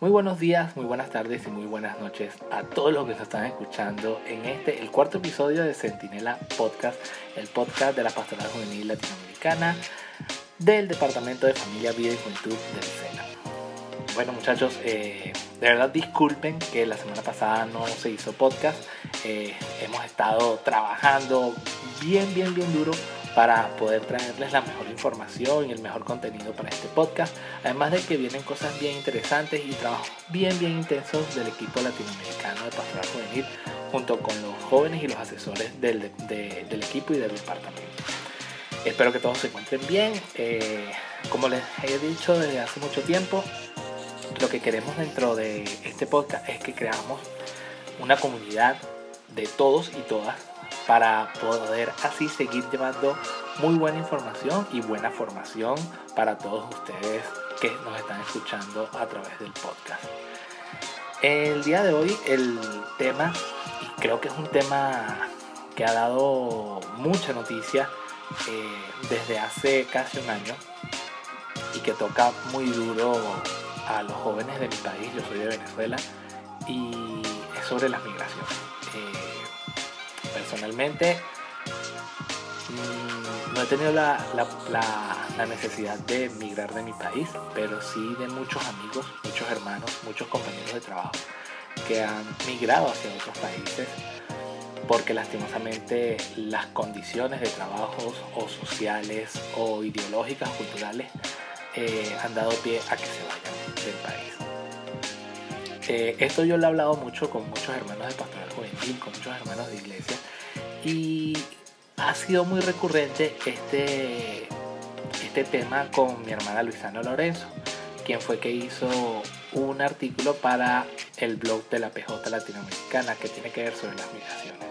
Muy buenos días, muy buenas tardes y muy buenas noches a todos los que nos están escuchando en este, el cuarto episodio de Centinela Podcast, el podcast de la Pastoral Juvenil Latinoamericana del Departamento de Familia, Vida y Juventud del SENA. Bueno muchachos, eh, de verdad disculpen que la semana pasada no se hizo podcast. Eh, hemos estado trabajando bien, bien, bien duro para poder traerles la mejor información y el mejor contenido para este podcast. Además de que vienen cosas bien interesantes y trabajos bien, bien intensos del equipo latinoamericano de Pastoral Juvenil junto con los jóvenes y los asesores del, del equipo y del departamento. Espero que todos se encuentren bien. Eh, como les he dicho desde hace mucho tiempo, lo que queremos dentro de este podcast es que creamos una comunidad de todos y todas para poder así seguir llevando muy buena información y buena formación para todos ustedes que nos están escuchando a través del podcast. El día de hoy el tema, y creo que es un tema que ha dado mucha noticia eh, desde hace casi un año y que toca muy duro a los jóvenes de mi país, yo soy de Venezuela, y es sobre las migraciones. Eh, personalmente mm, no he tenido la, necesidad de emigrar de mi país, pero sí de muchos amigos, muchos hermanos, muchos compañeros de trabajo que han migrado hacia otros países porque lastimosamente las condiciones de trabajo o sociales o ideológicas, culturales, eh, han dado pie a que se vayan del país. Eh, esto yo lo he hablado mucho con muchos hermanos de pastoral juvenil, con muchos hermanos de iglesia, y ha sido muy recurrente este, este tema con mi hermana Luisana Lorenzo, quien fue que hizo un artículo para el blog de la PJ Latinoamericana que tiene que ver sobre las migraciones.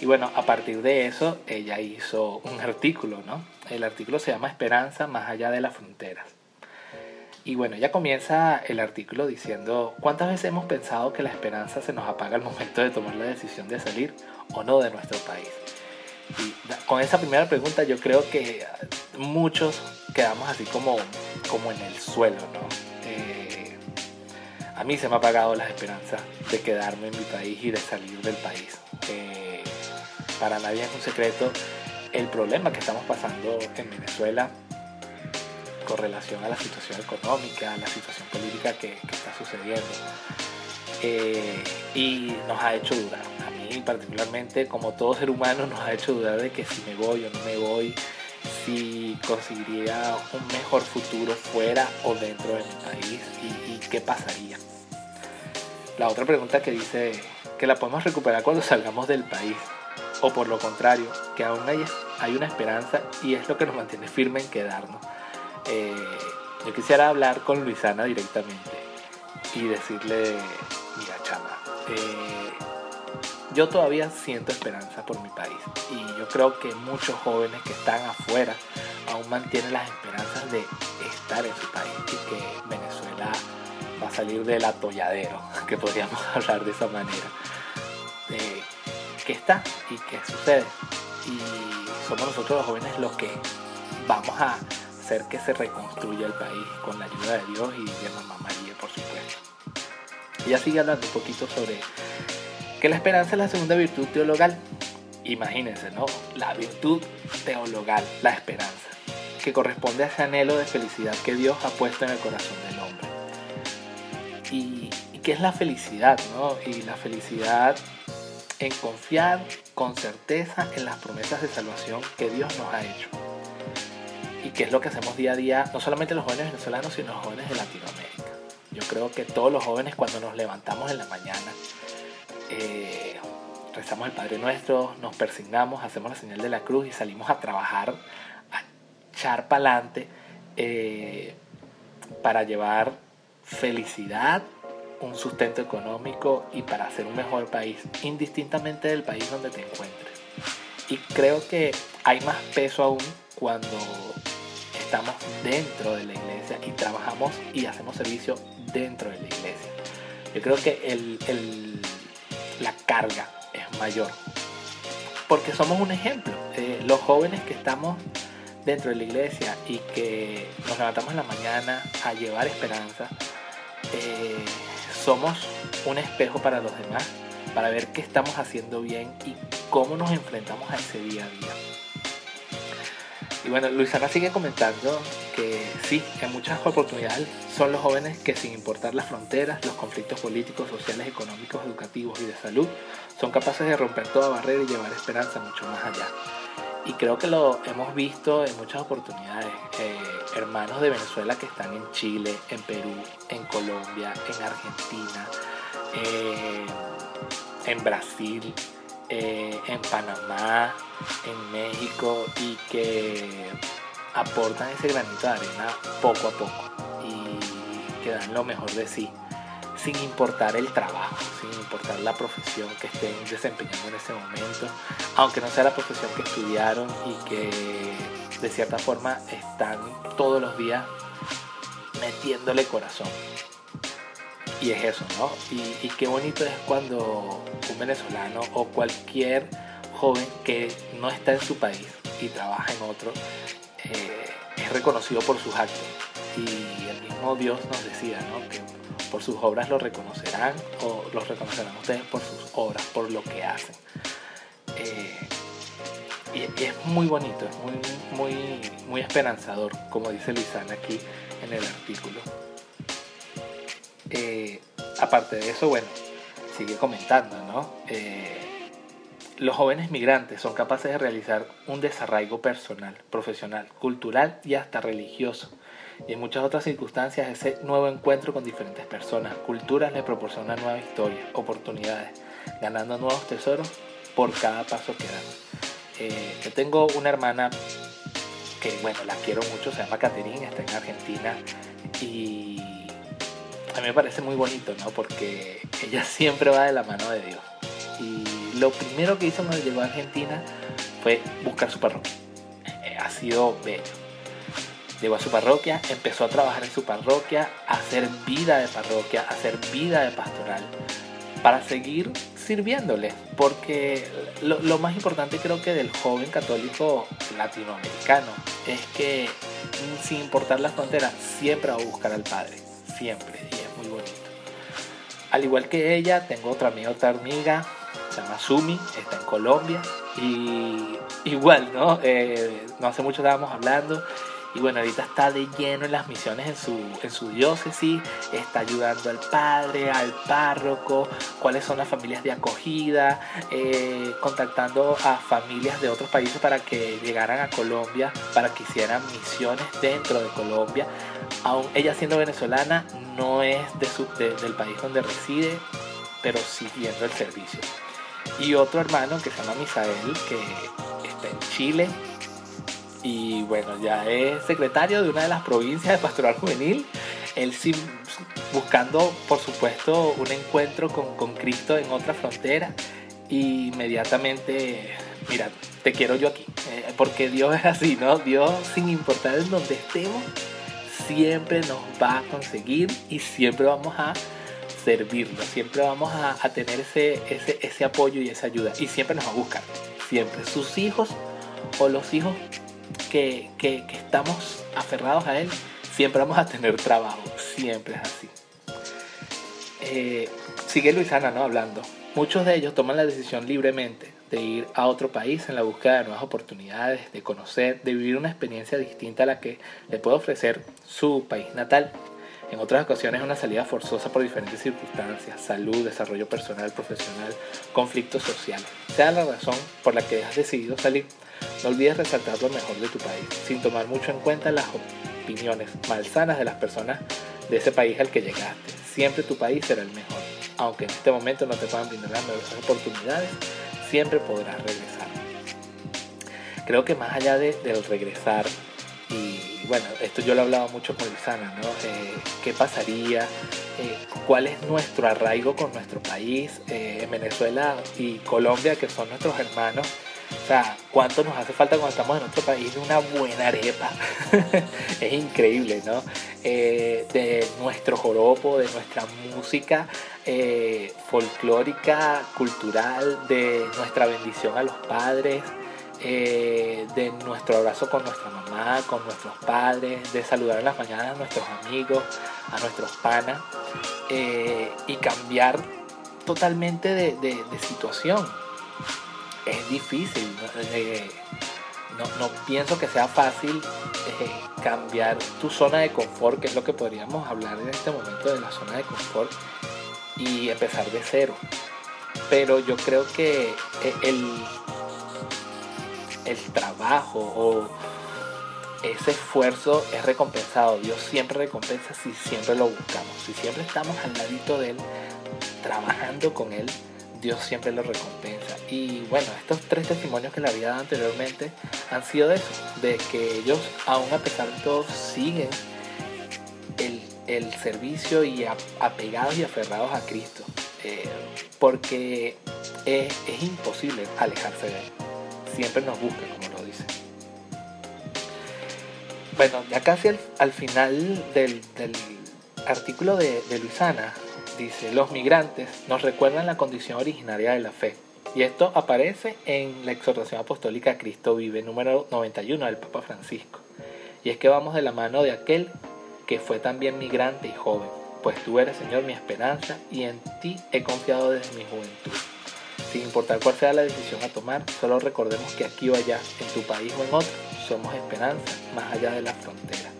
Y bueno, a partir de eso, ella hizo un artículo, ¿no? El artículo se llama Esperanza más allá de las fronteras. Y bueno, ella comienza el artículo diciendo, ¿cuántas veces hemos pensado que la esperanza se nos apaga al momento de tomar la decisión de salir o no de nuestro país? Y con esa primera pregunta yo creo que muchos quedamos así como, como en el suelo, ¿no? Eh, a mí se me ha apagado la esperanza de quedarme en mi país y de salir del país. Eh, para nadie es un secreto el problema que estamos pasando en Venezuela con relación a la situación económica, a la situación política que, está sucediendo. Eh, y nos ha hecho dudar. A mí particularmente, como todo ser humano, nos ha hecho dudar de que si me voy o no me voy, si conseguiría un mejor futuro fuera o dentro de mi país y, y qué pasaría. La otra pregunta que dice que la podemos recuperar cuando salgamos del país o por lo contrario, que aún hay, hay una esperanza y es lo que nos mantiene firme en quedarnos. Yo quisiera hablar con Luisana directamente y decirle, mira chama, eh, yo todavía siento esperanza por mi país y yo creo que muchos jóvenes que están afuera aún mantienen las esperanzas de estar en su país y que Venezuela va a salir del atolladero, que podríamos hablar de esa manera. Eh, ¿Qué está y qué sucede? Y somos nosotros los jóvenes los que vamos a que se reconstruya el país con la ayuda de Dios y de Mamá María, por supuesto. Ella sigue hablando un poquito sobre que la esperanza es la segunda virtud teologal. Imagínense, ¿no? La virtud teologal, la esperanza, que corresponde a ese anhelo de felicidad que Dios ha puesto en el corazón del hombre. Y, y qué es la felicidad, ¿no? Y la felicidad en confiar con certeza en las promesas de salvación que Dios nos ha hecho que es lo que hacemos día a día, no solamente los jóvenes venezolanos, sino los jóvenes de Latinoamérica. Yo creo que todos los jóvenes cuando nos levantamos en la mañana, eh, rezamos el Padre Nuestro, nos persignamos, hacemos la señal de la cruz y salimos a trabajar, a echar para adelante eh, para llevar felicidad, un sustento económico y para hacer un mejor país, indistintamente del país donde te encuentres. Y creo que hay más peso aún cuando estamos dentro de la iglesia y trabajamos y hacemos servicio dentro de la iglesia. Yo creo que la carga es mayor. Porque somos un ejemplo. Eh, los jóvenes que estamos dentro de la iglesia y que nos levantamos en la mañana a llevar esperanza, eh, somos un espejo para los demás, para ver qué estamos haciendo bien y cómo nos enfrentamos a ese día a día. Y bueno, Luisana sigue comentando que sí, en muchas oportunidades son los jóvenes que sin importar las fronteras, los conflictos políticos, sociales, económicos, educativos y de salud, son capaces de romper toda barrera y llevar esperanza mucho más allá. Y creo que lo hemos visto en muchas oportunidades. Eh, hermanos de Venezuela que están en Chile, en Perú, en Colombia, en Argentina, eh, en Brasil, eh, en Panamá, en México y que aportan ese granito de arena poco a poco y que dan lo mejor de sí sin importar el trabajo, sin importar la profesión que estén desempeñando en ese momento, aunque no sea la profesión que estudiaron y que de cierta forma están todos los días metiéndole corazón. Y es eso, ¿no? Y, qué bonito es cuando un venezolano o cualquier joven que no está en su país y trabaja en otro, eh, es reconocido por sus actos. Y el mismo Dios nos decía, ¿no? Que por sus obras lo reconocerán o los reconocerán ustedes por sus obras, por lo que hacen. Eh, y, es muy bonito, es muy, muy, muy esperanzador, como dice Luisana aquí en el artículo. Eh, aparte de eso, bueno, sigue comentando, ¿no? Eh, los jóvenes migrantes son capaces de realizar un desarraigo personal, profesional, cultural y hasta religioso y en muchas otras circunstancias ese nuevo encuentro con diferentes personas, culturas le proporciona nueva historia, oportunidades, ganando nuevos tesoros por cada paso que dan. Eh, yo tengo una hermana que, bueno, la quiero mucho, se llama Caterine, está en Argentina y a mí me parece muy bonito, ¿no? Porque ella siempre va de la mano de Dios. Y lo primero que hizo cuando llegó a Argentina fue buscar su parroquia. Eh, ha sido bello llegó a su parroquia, empezó a trabajar en su parroquia, a hacer vida de parroquia, a hacer vida de pastoral, para seguir sirviéndole. Porque lo, más importante creo que del joven católico latinoamericano es que sin importar las fronteras, siempre va a buscar al Padre, siempre, es muy bonito. Al igual que ella, tengo otra amiga, otra amiga, se llama Sumi, está en Colombia, y igual, ¿no? Eh, no hace mucho estábamos hablando y bueno, ahorita está de lleno en las misiones en su, en su diócesis, está ayudando al padre, al párroco, cuáles son las familias de acogida, eh, contactando a familias de otros países para que llegaran a Colombia, para que hicieran misiones dentro de Colombia. Aún ella siendo venezolana, no es de su, del país donde reside, pero siguiendo el servicio. Y otro hermano que se llama Misael, que está en Chile, y bueno, ya es secretario de una de las provincias de Pastoral Juvenil. Él sí, buscando, por supuesto, un encuentro con, con Cristo en otra frontera. Y inmediatamente, mira, te quiero yo aquí. Eh, porque Dios es así, ¿no? Dios, sin importar en donde estemos, siempre nos va a conseguir y siempre vamos a servirlo. Siempre vamos a, a tener ese, ese, ese apoyo y esa ayuda. Y siempre nos va a buscar. Siempre. Sus hijos o los hijos que, estamos aferrados a Él, siempre vamos a tener trabajo, siempre es así. Eh, sigue Luisana ¿no? hablando. Muchos de ellos toman la decisión libremente de ir a otro país en la búsqueda de nuevas oportunidades, de conocer, de vivir una experiencia distinta a la que le puede ofrecer su país natal. En otras ocasiones una salida forzosa por diferentes circunstancias, salud, desarrollo personal, profesional, conflictos sociales. Sea la razón por la que has decidido salir, no olvides resaltar lo mejor de tu país, sin tomar mucho en cuenta las opiniones malsanas de las personas de ese país al que llegaste. Siempre tu país será el mejor. Aunque en este momento no te puedan brindar las oportunidades, siempre podrás regresar. Creo que más allá de, del regresar, y bueno, esto yo lo hablaba mucho con Luisana, ¿no? Eh, ¿Qué pasaría? Eh, ¿Cuál es nuestro arraigo con nuestro país? Eh, en Venezuela y Colombia, que son nuestros hermanos, o sea, ¿cuánto nos hace falta cuando estamos en nuestro país una buena arepa? es increíble, ¿no? Eh, de nuestro joropo, de nuestra música eh, folclórica, cultural, de nuestra bendición a los padres, eh, de nuestro abrazo con nuestra mamá, con nuestros padres, de saludar en las mañanas a nuestros amigos, a nuestros panas. eh, y cambiar totalmente de, situación. Es difícil, eh, no, pienso que sea fácil eh, cambiar tu zona de confort, que es lo que podríamos hablar en este momento de la zona de confort, y empezar de cero. Pero yo creo que el, el trabajo o ese esfuerzo es recompensado. Dios siempre recompensa si siempre lo buscamos. Si siempre estamos al ladito de Él, trabajando con Él, Dios siempre lo recompensa. Y bueno, estos tres testimonios que le había dado anteriormente han sido de eso, de que ellos, aún a pesar de todo, siguen el, servicio y apegados y aferrados a Cristo. Eh, porque es, es imposible alejarse de Él. Siempre nos busca, como lo dice. Bueno, ya casi al, final del, artículo de, de Luisana, dice, los migrantes nos recuerdan la condición originaria de la fe. Y esto aparece en la exhortación apostólica Cristo vive, número 91 del Papa Francisco. Y es que vamos de la mano de aquel que fue también migrante y joven, pues tú eres, Señor, mi esperanza, y en ti he confiado desde mi juventud. Sin importar cuál sea la decisión a tomar, solo recordemos que aquí o allá, en tu país o en otro, somos esperanza más allá de la frontera.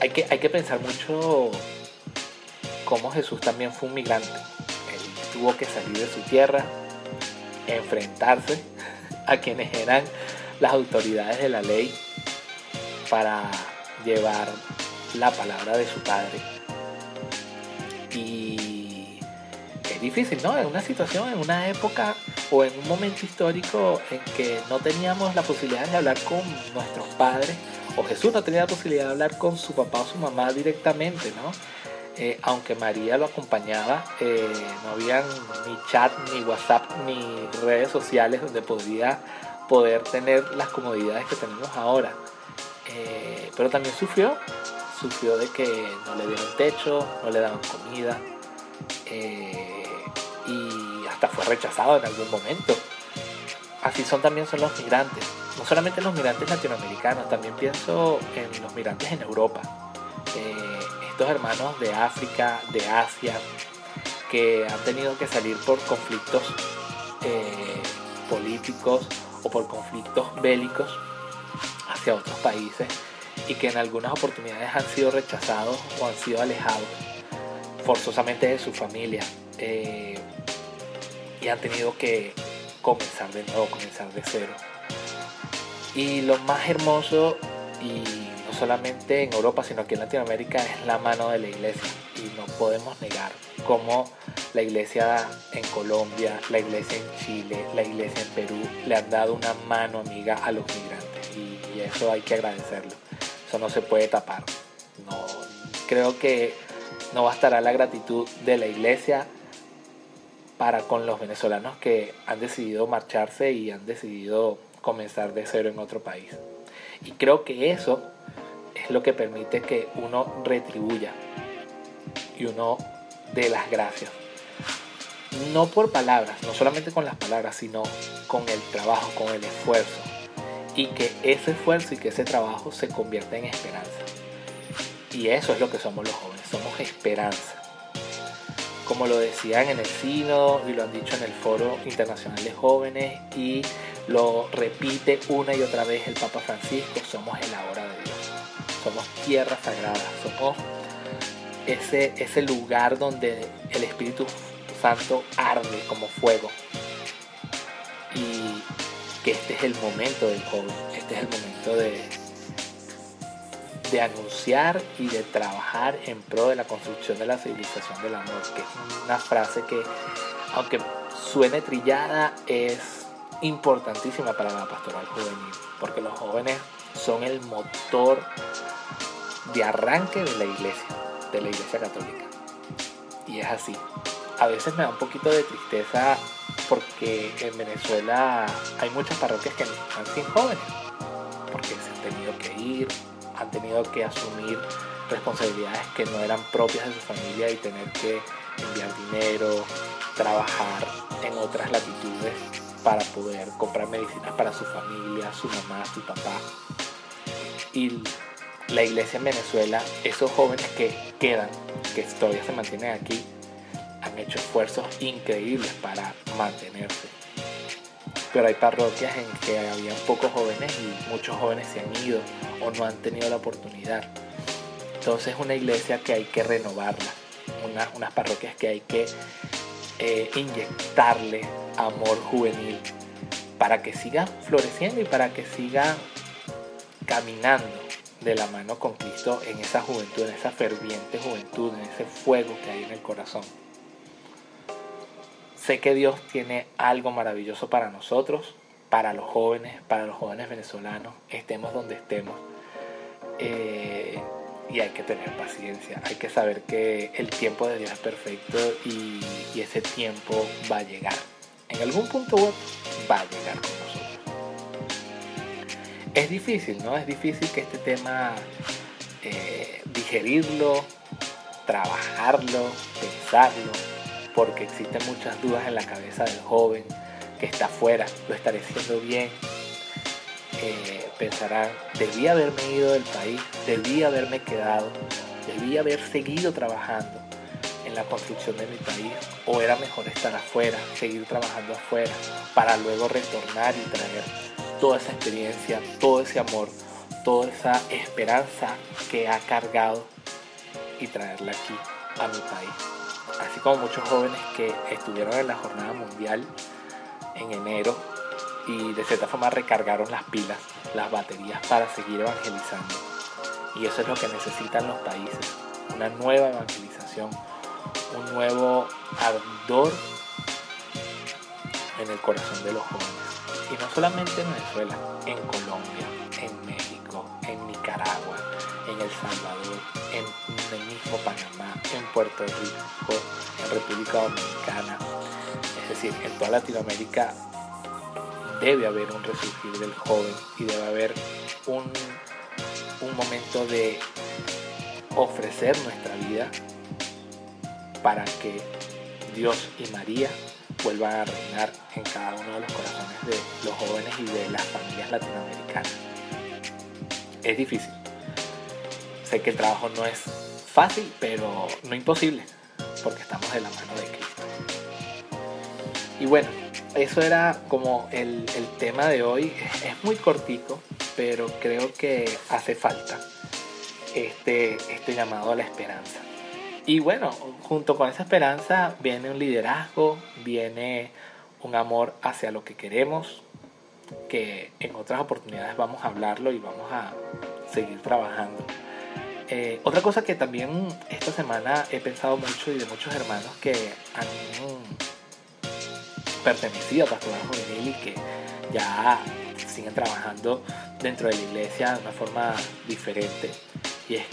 Hay que, hay que pensar mucho cómo Jesús también fue un migrante. Él tuvo que salir de su tierra, enfrentarse a quienes eran las autoridades de la ley para llevar la palabra de su padre. Y es difícil, ¿no? En una situación, en una época o en un momento histórico en que no teníamos la posibilidad de hablar con nuestros padres, o Jesús no tenía la posibilidad de hablar con su papá o su mamá directamente, ¿no? Eh, aunque María lo acompañaba, eh, no había ni chat, ni WhatsApp, ni redes sociales donde podría poder tener las comodidades que tenemos ahora. Eh, pero también sufrió, sufrió de que no le dieron techo, no le daban comida y fue rechazado en algún momento. Así son también son los migrantes. No solamente los migrantes latinoamericanos, también pienso en los migrantes en Europa. Estos hermanos de África, de Asia, que han tenido que salir por conflictos eh, políticos o por conflictos bélicos hacia otros países y que en algunas oportunidades han sido rechazados o han sido alejados forzosamente de su familia. Eh, y han tenido que comenzar de nuevo, comenzar de cero. Y lo más hermoso, y solamente en Europa, sino aquí en Latinoamérica, es la mano de la iglesia. Y no podemos negar cómo la iglesia en Colombia, la iglesia en Chile, la iglesia en Perú le han dado una mano amiga a los migrantes. Y, eso hay que agradecerlo. Eso no se puede tapar. No, creo que no bastará la gratitud de la iglesia para con los venezolanos que han decidido marcharse y han decidido comenzar de cero en otro país. Y creo que eso es lo que permite que uno retribuya y uno dé las gracias. No por palabras, no solamente con las palabras, sino con el trabajo, con el esfuerzo. Y que ese esfuerzo y que ese trabajo se convierta en esperanza. Y eso es lo que somos los jóvenes, somos esperanza como lo decían en el Sino y lo han dicho en el Foro Internacional de Jóvenes y lo repite una y otra vez el Papa Francisco, somos el ahora somos tierra sagrada, somos ese, ese lugar donde el Espíritu Santo arde como fuego. Y que este es el momento del joven, este es el momento de, de anunciar y de trabajar en pro de la construcción de la civilización del amor, que es una frase que, aunque suene trillada, es importantísima para la pastoral juvenil, porque los jóvenes son el motor de arranque de la iglesia, de la iglesia católica. Y es así. A veces me da un poquito de tristeza porque en Venezuela hay muchas parroquias que están sin jóvenes, porque se han tenido que ir, han tenido que asumir responsabilidades que no eran propias de su familia y tener que enviar dinero, trabajar en otras latitudes para poder comprar medicinas para su familia, su mamá, su papá. Y la iglesia en Venezuela, esos jóvenes que quedan, que todavía se mantienen aquí han hecho esfuerzos increíbles para mantenerse. Pero hay parroquias en que había pocos jóvenes y muchos jóvenes se han ido o no han tenido la oportunidad. Entonces es una iglesia que hay que renovarla, unas parroquias que hay que eh, inyectarle amor juvenil para que siga floreciendo y para que siga caminando de la mano con Cristo en esa juventud, en esa ferviente juventud, en ese fuego que hay en el corazón. Sé que Dios tiene algo maravilloso para nosotros, para los jóvenes, para los jóvenes venezolanos, estemos donde estemos. Eh, y hay que tener paciencia, hay que saber que el tiempo de Dios es perfecto y, ese tiempo va a llegar. En algún punto va a llegar. Es difícil, ¿no? Es difícil que este tema eh, digerirlo, trabajarlo, pensarlo porque existen muchas dudas en la cabeza del joven que está afuera, lo estaré haciendo bien. Eh, debí haberme ido del país, debí haberme quedado, debí haber seguido trabajando en la construcción de mi país o era mejor estar afuera, seguir trabajando afuera para luego retornar y traer toda esa experiencia, todo ese amor, toda esa esperanza que ha cargado y traerla aquí a mi país así como muchos jóvenes que estuvieron en la jornada mundial en enero y de cierta forma recargaron las pilas, las baterías para seguir evangelizando. Y eso es lo que necesitan los países, una nueva evangelización, un nuevo ardor en el corazón de los jóvenes. Y no solamente en Venezuela, en Colombia, en México, en Nicaragua, en El Salvador, en el mismo Panamá, en Puerto Rico, en República Dominicana, es decir, en toda Latinoamérica debe haber un resurgir del joven y debe haber un, un momento de ofrecer nuestra vida para que Dios y María vuelvan a reinar en cada uno de los corazones de los jóvenes y de las familias latinoamericanas. Es difícil, Sé que el trabajo no es fácil, pero no imposible, porque estamos de la mano de Cristo. Y bueno, eso era como el, tema de hoy. Es muy cortico, pero creo que hace falta este, este llamado a la esperanza. Y bueno, junto con esa esperanza viene un liderazgo, viene un amor hacia lo que queremos, que en otras oportunidades vamos a hablarlo y vamos a seguir trabajando. Eh, otra cosa que también esta semana he pensado mucho y de muchos hermanos que han pertenecido a Pastoral Juvenil y que ya siguen trabajando dentro de la iglesia de una forma diferente y es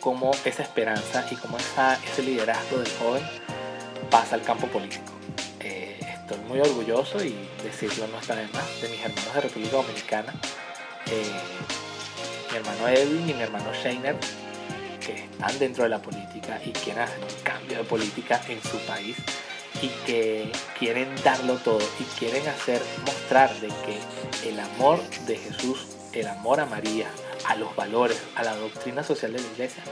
cómo esa esperanza y cómo ese liderazgo del joven pasa al campo político. Eh, estoy muy orgulloso y decirlo no está de más de mis hermanos de República Dominicana, eh, mi hermano Edwin y mi hermano Shainer que están dentro de la política y quieren hacer un cambio de política en su país y que quieren darlo todo y quieren hacer mostrar de que el amor de Jesús, el amor a María, a los valores, a la doctrina social de la iglesia,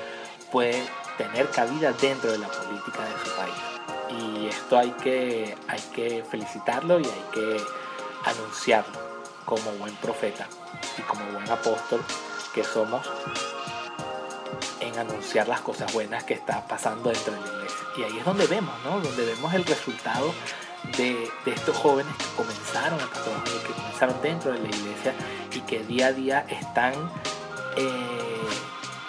puede tener cabida dentro de la política de su país. Y esto hay que, hay que felicitarlo y hay que anunciarlo como buen profeta y como buen apóstol que somos en anunciar las cosas buenas que está pasando dentro de la iglesia. Y ahí es donde vemos, ¿no? Donde vemos el resultado de, estos jóvenes que comenzaron a pastorar, que comenzaron dentro de la iglesia y que día a día están eh,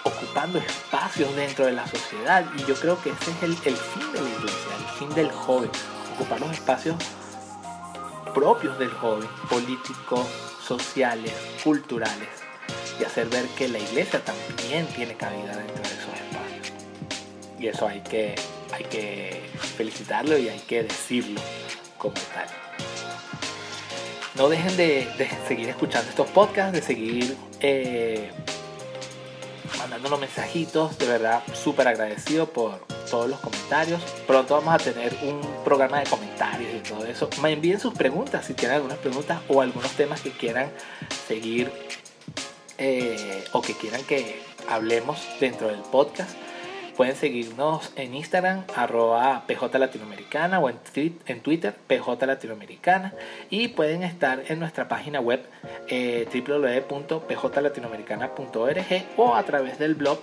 ocupando espacios dentro de la sociedad. Y yo creo que ese es el, el fin de la iglesia, el fin del joven, ocupar los espacios propios del joven, políticos, sociales, culturales y hacer ver que la iglesia también tiene cabida dentro de esos espacios. Y eso hay que, hay que felicitarlo y hay que decirlo como tal. No dejen de, seguir escuchando estos podcasts, de seguir eh, mandándonos mensajitos. De verdad, súper agradecido por todos los comentarios. Pronto vamos a tener un programa de comentarios y todo eso. Me envíen sus preguntas si tienen algunas preguntas o algunos temas que quieran seguir eh, o que quieran que hablemos dentro del podcast, Pueden seguirnos en Instagram, arroba PJ Latinoamericana o en, Twitter, PJ Latinoamericana. Y pueden estar en nuestra página web eh, www.pjlatinoamericana.org o a través del blog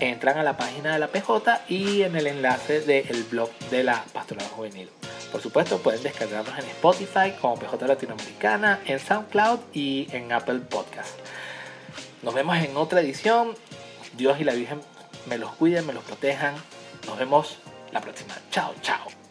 entran a la página de la PJ y en el enlace del blog de la Pastoral Juvenil. Por supuesto, pueden descargarnos en Spotify como PJ Latinoamericana, en SoundCloud y en Apple Podcast. Nos vemos en otra edición. Dios y la Virgen me los cuiden, me los protejan. Nos vemos la próxima. Chao, chao.